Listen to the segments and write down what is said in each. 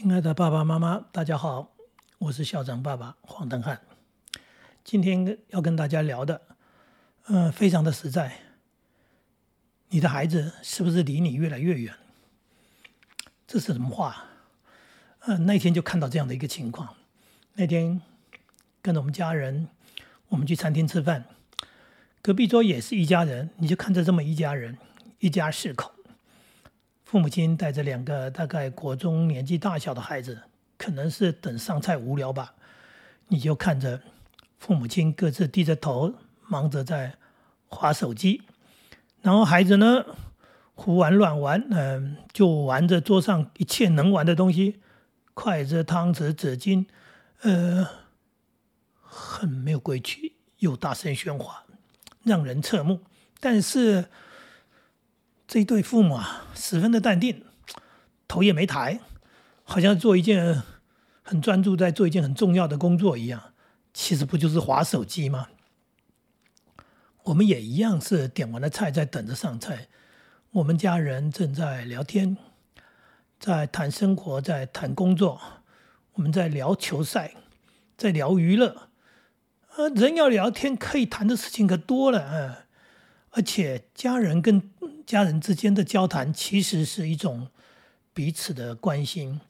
亲爱的爸爸妈妈，大家好，我是校长爸爸黄登汉。今天要跟大家聊的，嗯，非常的实在。你的孩子是不是离你越来越远？这是什么话？嗯，那天就看到这样的一个情况。那天跟着我们家人，我们去餐厅吃饭，隔壁桌也是一家人，你就看着这么一家人，一家四口。父母亲带着两个大概国中年纪大小的孩子，可能是等上菜无聊吧，你就看着父母亲各自低着头，忙着在划手机，然后孩子呢胡玩乱玩，嗯，就玩着桌上一切能玩的东西，筷子、汤匙、纸巾，呃，很没有规矩，又大声喧哗，让人侧目。但是。这一对父母啊，十分的淡定，头也没抬，好像做一件很专注在做一件很重要的工作一样。其实不就是划手机吗？我们也一样是点完了菜在等着上菜。我们家人正在聊天，在谈生活，在谈工作。我们在聊球赛，在聊娱乐。呃，人要聊天，可以谈的事情可多了啊。而且家人跟家人之间的交谈，其实是一种彼此的关心，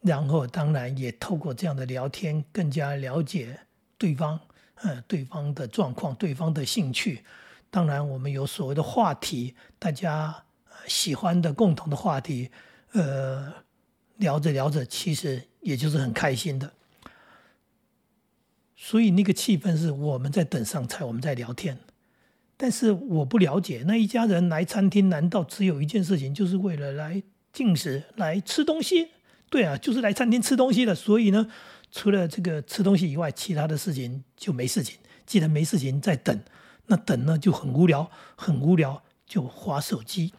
然后当然也透过这样的聊天，更加了解对方，呃，对方的状况，对方的兴趣。当然，我们有所谓的话题，大家喜欢的共同的话题，呃，聊着聊着，其实也就是很开心的。所以那个气氛是我们在等上菜，我们在聊天。但是我不了解，那一家人来餐厅，难道只有一件事情，就是为了来进食、来吃东西？对啊，就是来餐厅吃东西的。所以呢，除了这个吃东西以外，其他的事情就没事情。既然没事情，在等，那等呢就很无聊，很无聊，就划手机。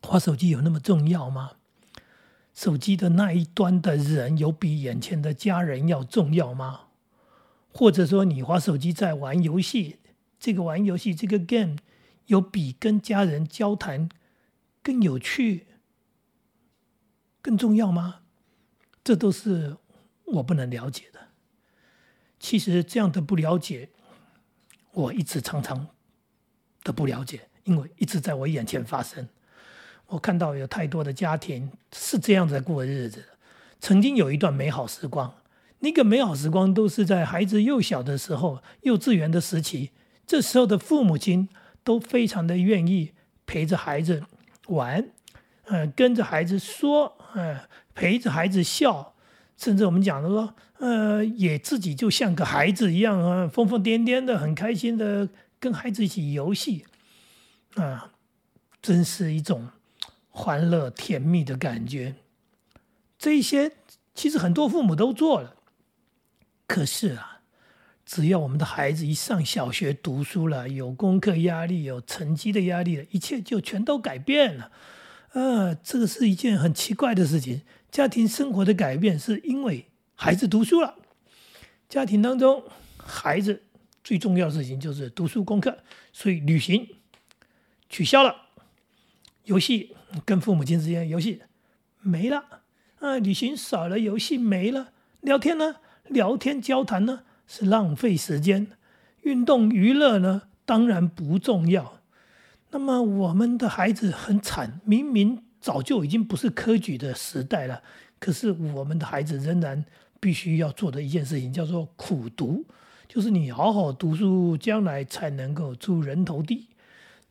划手机有那么重要吗？手机的那一端的人有比眼前的家人要重要吗？或者说，你划手机在玩游戏？这个玩游戏，这个 game 有比跟家人交谈更有趣、更重要吗？这都是我不能了解的。其实这样的不了解，我一直常常的不了解，因为一直在我眼前发生。我看到有太多的家庭是这样在过日子的。曾经有一段美好时光，那个美好时光都是在孩子幼小的时候，幼稚园的时期。这时候的父母亲都非常的愿意陪着孩子玩，嗯，跟着孩子说，嗯，陪着孩子笑，甚至我们讲的说，呃，也自己就像个孩子一样啊，疯疯癫癫的，很开心的跟孩子一起游戏，啊，真是一种欢乐甜蜜的感觉。这些其实很多父母都做了，可是啊。只要我们的孩子一上小学读书了，有功课压力，有成绩的压力了，一切就全都改变了。呃，这个是一件很奇怪的事情。家庭生活的改变是因为孩子读书了。家庭当中，孩子最重要的事情就是读书功课，所以旅行取消了，游戏跟父母亲之间游戏没了。啊，旅行少了，游戏没了，聊天呢？聊天交谈呢？是浪费时间，运动娱乐呢，当然不重要。那么我们的孩子很惨，明明早就已经不是科举的时代了，可是我们的孩子仍然必须要做的一件事情叫做苦读，就是你好好读书，将来才能够出人头地。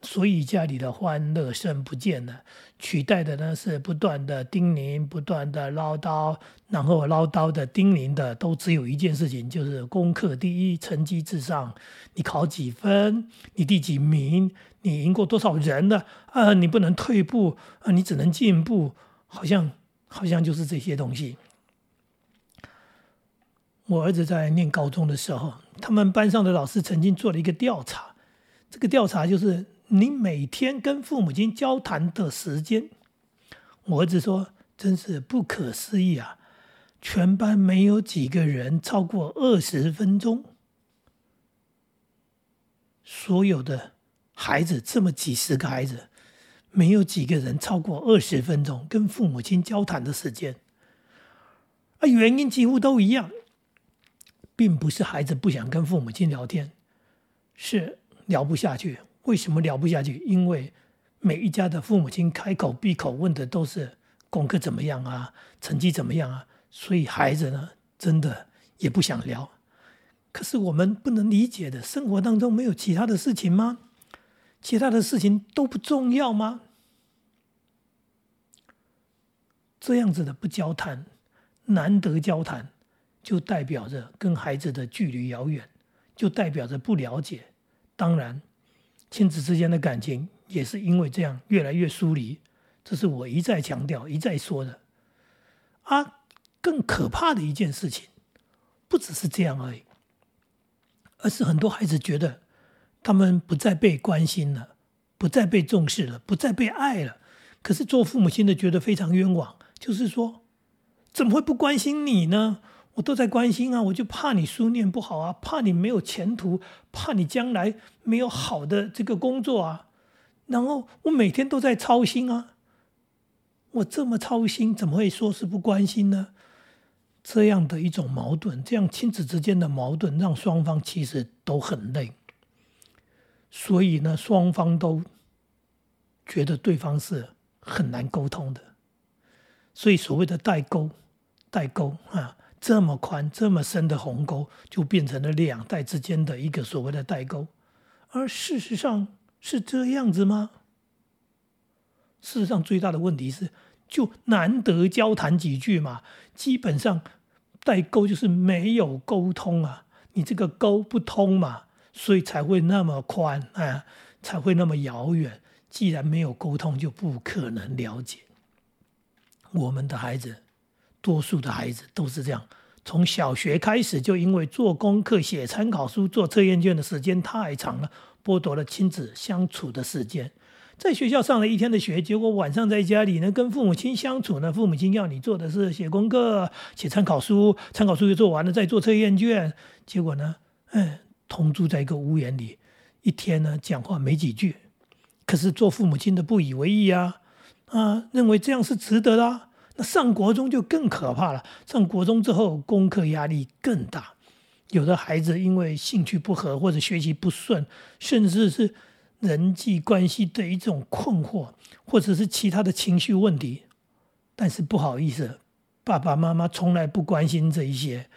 所以家里的欢乐声不见了，取代的呢是不断的叮咛、不断的唠叨，然后唠叨的、叮咛的都只有一件事情，就是功课第一，成绩至上。你考几分？你第几名？你赢过多少人呢？啊，你不能退步啊，你只能进步。好像好像就是这些东西。我儿子在念高中的时候，他们班上的老师曾经做了一个调查，这个调查就是。你每天跟父母亲交谈的时间，我儿子说：“真是不可思议啊！全班没有几个人超过二十分钟。所有的孩子这么几十个孩子，没有几个人超过二十分钟跟父母亲交谈的时间。啊，原因几乎都一样，并不是孩子不想跟父母亲聊天，是聊不下去。为什么聊不下去？因为每一家的父母亲开口闭口问的都是功课怎么样啊，成绩怎么样啊，所以孩子呢，真的也不想聊。可是我们不能理解的，生活当中没有其他的事情吗？其他的事情都不重要吗？这样子的不交谈，难得交谈，就代表着跟孩子的距离遥远，就代表着不了解。当然，亲子之间的感情也是因为这样越来越疏离。这是我一再强调、一再说的。啊，更可怕的一件事情，不只是这样而已，而是很多孩子觉得。他们不再被关心了，不再被重视了，不再被爱了。可是做父母亲的觉得非常冤枉，就是说，怎么会不关心你呢？我都在关心啊，我就怕你书念不好啊，怕你没有前途，怕你将来没有好的这个工作啊。然后我每天都在操心啊，我这么操心，怎么会说是不关心呢？这样的一种矛盾，这样亲子之间的矛盾，让双方其实都很累。所以呢，双方都觉得对方是很难沟通的，所以所谓的代沟，代沟啊，这么宽、这么深的鸿沟，就变成了两代之间的一个所谓的代沟。而事实上是这样子吗？事实上，最大的问题是，就难得交谈几句嘛，基本上代沟就是没有沟通啊，你这个沟不通嘛。所以才会那么宽啊，才会那么遥远。既然没有沟通，就不可能了解。我们的孩子，多数的孩子都是这样。从小学开始，就因为做功课、写参考书、做测验卷的时间太长了，剥夺了亲子相处的时间。在学校上了一天的学，结果晚上在家里呢，跟父母亲相处呢，父母亲要你做的是写功课、写参考书，参考书又做完了，再做测验卷。结果呢，嗯。同住在一个屋檐里，一天呢讲话没几句，可是做父母亲的不以为意啊啊，认为这样是值得的。那上国中就更可怕了，上国中之后功课压力更大，有的孩子因为兴趣不合或者学习不顺，甚至是人际关系的一种困惑，或者是其他的情绪问题，但是不好意思，爸爸妈妈从来不关心这一些。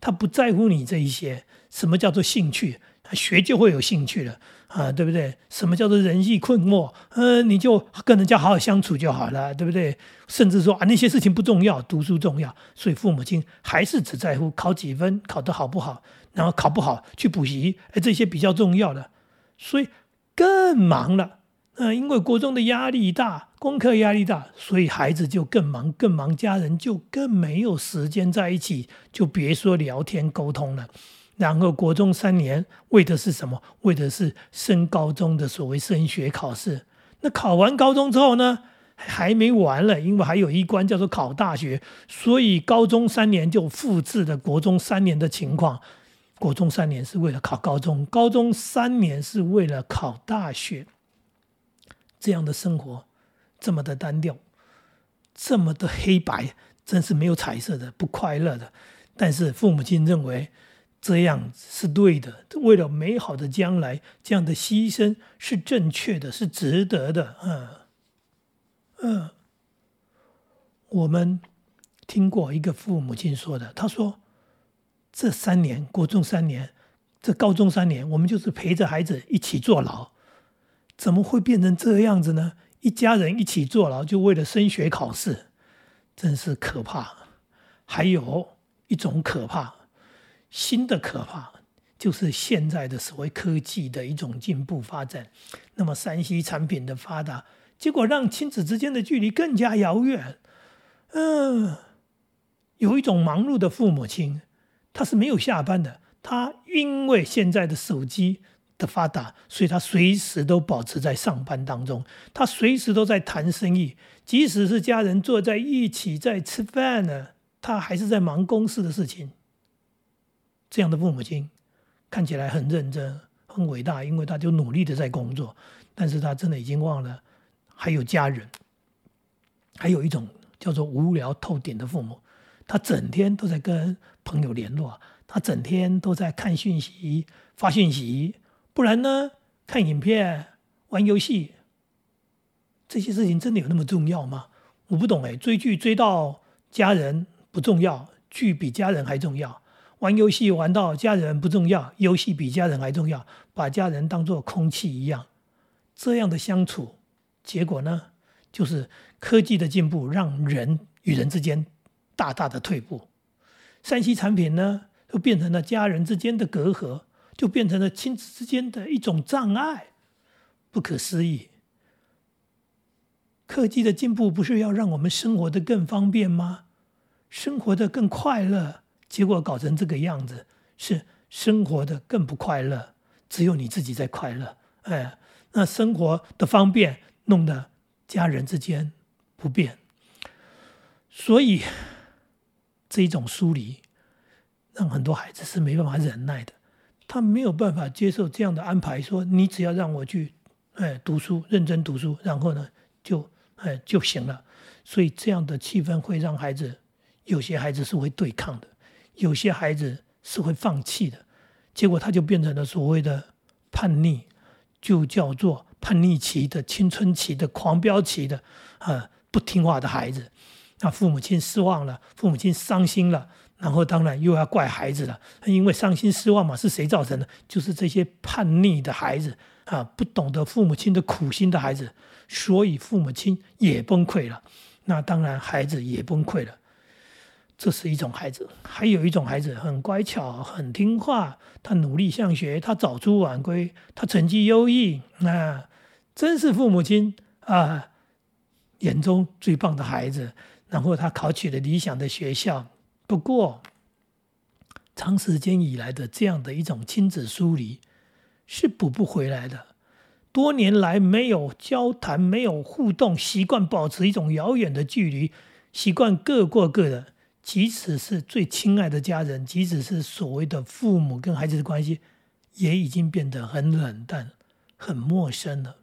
他不在乎你这一些，什么叫做兴趣？学就会有兴趣了啊，对不对？什么叫做人际困惑？呃，你就跟人家好好相处就好了，对不对？甚至说啊，那些事情不重要，读书重要。所以父母亲还是只在乎考几分，考得好不好，然后考不好去补习，哎，这些比较重要的，所以更忙了。嗯，因为国中的压力大，功课压力大，所以孩子就更忙，更忙，家人就更没有时间在一起，就别说聊天沟通了。然后国中三年为的是什么？为的是升高中的所谓升学考试。那考完高中之后呢，还没完了，因为还有一关叫做考大学，所以高中三年就复制了国中三年的情况。国中三年是为了考高中，高中三年是为了考大学。这样的生活，这么的单调，这么的黑白，真是没有彩色的，不快乐的。但是父母亲认为这样是对的，为了美好的将来，这样的牺牲是正确的，是值得的。嗯嗯，我们听过一个父母亲说的，他说：“这三年，国中三年，这高中三年，我们就是陪着孩子一起坐牢。”怎么会变成这样子呢？一家人一起坐牢，就为了升学考试，真是可怕。还有一种可怕，新的可怕，就是现在的所谓科技的一种进步发展。那么，山西产品的发达，结果让亲子之间的距离更加遥远。嗯，有一种忙碌的父母亲，他是没有下班的，他因为现在的手机。的发达，所以他随时都保持在上班当中，他随时都在谈生意，即使是家人坐在一起在吃饭呢，他还是在忙公司的事情。这样的父母亲看起来很认真、很伟大，因为他就努力的在工作，但是他真的已经忘了还有家人。还有一种叫做无聊透顶的父母，他整天都在跟朋友联络，他整天都在看讯息、发讯息，不然呢，看影片、玩游戏，这些事情真的有那么重要吗？我不懂哎，追剧追到家人不重要，剧比家人还重要；玩游戏玩到家人不重要，游戏比家人还重要，把家人当作空气一样，这样的相处，结果呢，就是科技的进步让人与人之间大大的退步，三 C 产品呢，就变成了家人之间的隔阂，就变成了亲子之间的一种障碍，不可思议。科技的进步不是要让我们生活的更方便吗？生活的更快乐，结果搞成这个样子，是生活的更不快乐。只有你自己在快乐，哎，那生活的方便弄得家人之间不便，所以这一种疏离，让很多孩子是没办法忍耐的。他没有办法接受这样的安排，说你只要让我去，哎，读书，认真读书，然后呢，就。哎，就行了。所以这样的气氛会让孩子，有些孩子是会对抗的，有些孩子是会放弃的。结果他就变成了所谓的叛逆，就叫做叛逆期的青春期的狂飙期的啊不听话的孩子。那父母亲失望了，父母亲伤心了，然后当然又要怪孩子了，因为伤心失望嘛，是谁造成的？就是这些叛逆的孩子啊，不懂得父母亲的苦心的孩子。所以父母亲也崩溃了，那当然孩子也崩溃了。这是一种孩子，还有一种孩子很乖巧、很听话，他努力向学，他早出晚归，他成绩优异，那真是父母亲啊眼中最棒的孩子。然后他考取了理想的学校，不过长时间以来的这样的一种亲子疏离是补不回来的。多年来没有交谈、没有互动，习惯保持一种遥远的距离，习惯各过各的。即使是最亲爱的家人，即使是所谓的父母跟孩子的关系，也已经变得很冷淡、很陌生了。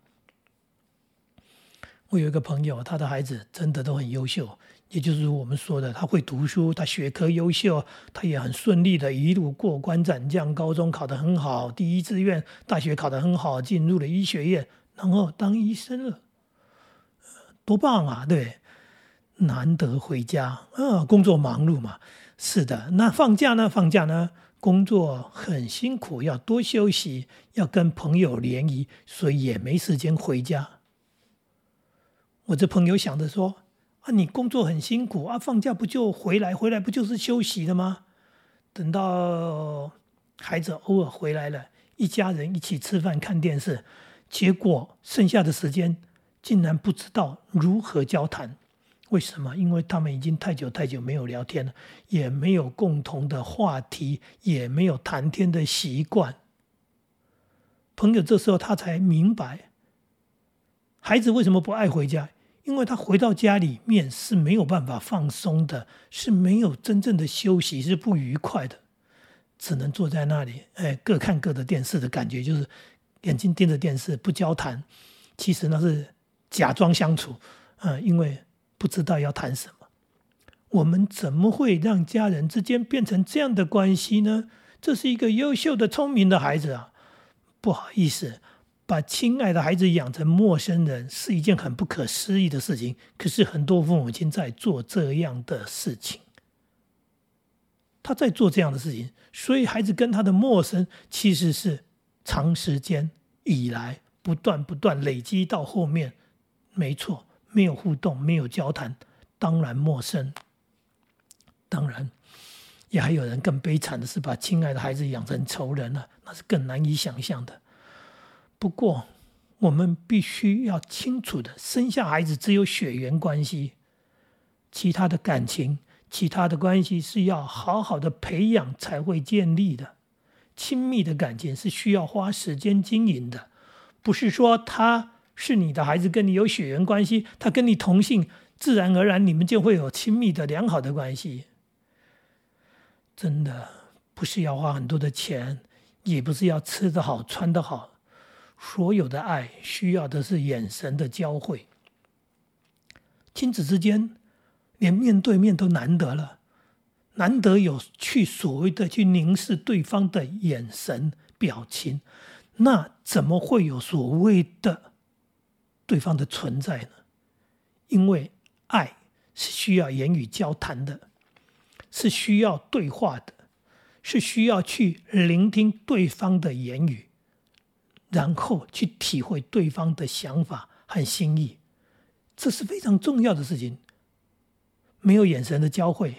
我有一个朋友，他的孩子真的都很优秀。也就是我们说的，他会读书，他学科优秀，他也很顺利的一路过关斩将，高中考得很好，第一志愿，大学考得很好，进入了医学院，然后当医生了，多棒啊！对，难得回家啊，工作忙碌嘛，是的。那放假呢？放假呢？工作很辛苦，要多休息，要跟朋友联谊，所以也没时间回家。我这朋友想着说。啊，你工作很辛苦啊，放假不就回来？回来不就是休息的吗？等到孩子偶尔回来了，一家人一起吃饭看电视，结果剩下的时间竟然不知道如何交谈。为什么？因为他们已经太久太久没有聊天了，也没有共同的话题，也没有谈天的习惯。朋友这时候他才明白，孩子为什么不爱回家。因为他回到家里面是没有办法放松的，是没有真正的休息，是不愉快的，只能坐在那里，哎，各看各的电视的感觉，就是眼睛盯着电视不交谈。其实那是假装相处，嗯，因为不知道要谈什么。我们怎么会让家人之间变成这样的关系呢？这是一个优秀的、聪明的孩子啊，不好意思。把亲爱的孩子养成陌生人是一件很不可思议的事情。可是很多父母亲在做这样的事情，他在做这样的事情，所以孩子跟他的陌生其实是长时间以来不断不断累积到后面，没错，没有互动，没有交谈，当然陌生。当然，也还有人更悲惨的是把亲爱的孩子养成仇人了，那是更难以想象的。不过，我们必须要清楚的，生下孩子只有血缘关系，其他的感情、其他的关系是要好好的培养才会建立的。亲密的感情是需要花时间经营的，不是说他是你的孩子，跟你有血缘关系，他跟你同姓，自然而然你们就会有亲密的良好的关系。真的不是要花很多的钱，也不是要吃得好、穿得好。所有的爱需要的是眼神的交汇。亲子之间连面对面都难得了，难得有去所谓的去凝视对方的眼神、表情，那怎么会有所谓的对方的存在呢？因为爱是需要言语交谈的，是需要对话的，是需要去聆听对方的言语，然后去体会对方的想法和心意，这是非常重要的事情。没有眼神的交汇。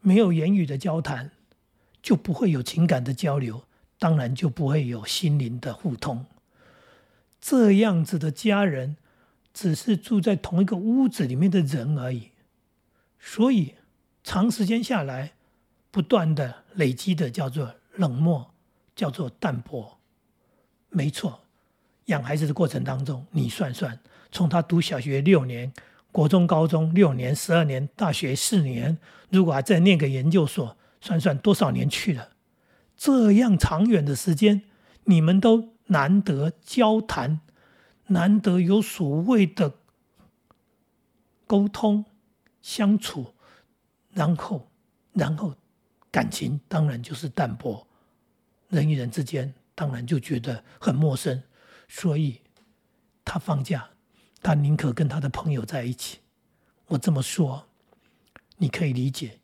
没有言语的交谈，就不会有情感的交流，当然就不会有心灵的互通。这样子的家人，只是住在同一个屋子里面的人而已，所以长时间下来，不断的累积的叫做冷漠，叫做淡薄。没错，养孩子的过程当中，你算算，从他读小学六年。国中、高中六年、十二年，大学四年，如果还在念个研究所，算算多少年去了？这样长远的时间，你们都难得交谈，难得有所谓的沟通、相处，然后，然后感情当然就是淡薄，人与人之间当然就觉得很陌生，所以他放假。他宁可跟他的朋友在一起。我这么说，你可以理解，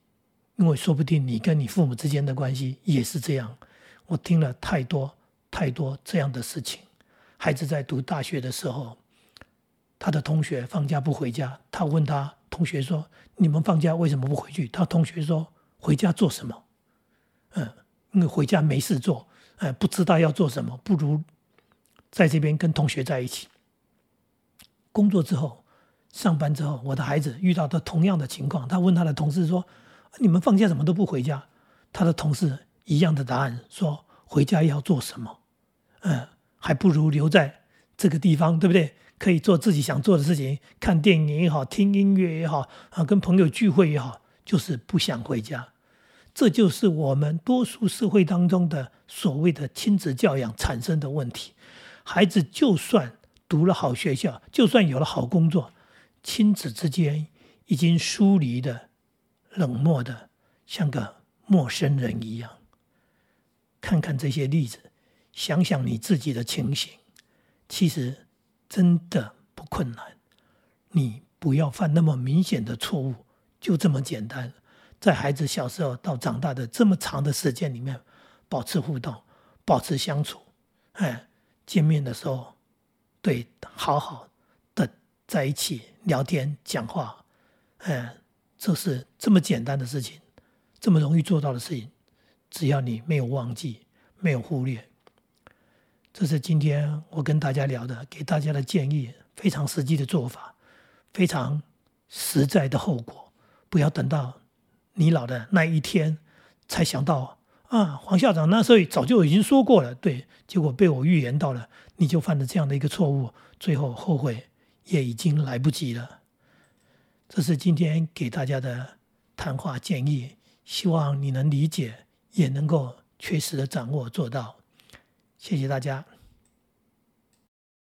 因为说不定你跟你父母之间的关系也是这样。我听了太多太多这样的事情。孩子在读大学的时候，他的同学放假不回家，他问他同学说：“你们放假为什么不回去？”他同学说：“回家做什么？嗯，因为回家没事做，哎，不知道要做什么，不如在这边跟同学在一起。”工作之后，上班之后，我的孩子遇到的同样的情况，他问他的同事说：“你们放假怎么都不回家？”他的同事一样的答案说：“回家要做什么？嗯，还不如留在这个地方，对不对？可以做自己想做的事情，看电影也好，听音乐也好，啊，跟朋友聚会也好，就是不想回家。这就是我们多数社会当中的所谓的亲子教养产生的问题。孩子就算……读了好学校，就算有了好工作，亲子之间已经疏离的、冷漠的，像个陌生人一样。看看这些例子，想想你自己的情形，其实真的不困难。你不要犯那么明显的错误，就这么简单。在孩子小时候到长大的这么长的时间里面，保持互动，保持相处，哎，见面的时候。对，好好的在一起聊天讲话，哎，这是这么简单的事情，这么容易做到的事情，只要你没有忘记，没有忽略，这是今天我跟大家聊的，给大家的建议，非常实际的做法，非常实在的后果，不要等到你老的那一天才想到啊，黄校长那时候早就已经说过了，对，结果被我预言到了。你就犯了这样的一个错误，最后后悔也已经来不及了。这是今天给大家的谈话建议，希望你能理解，也能够确实的掌握做到。谢谢大家。